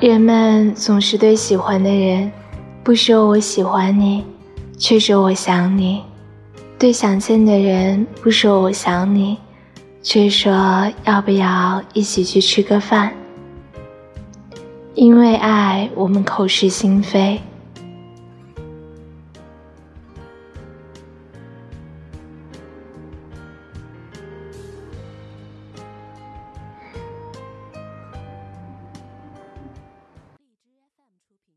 人们总是对喜欢的人，不说我喜欢你，却说我想你；对想见的人，不说我想你，却说要不要一起去吃个饭。因为爱，我们口是心非；物品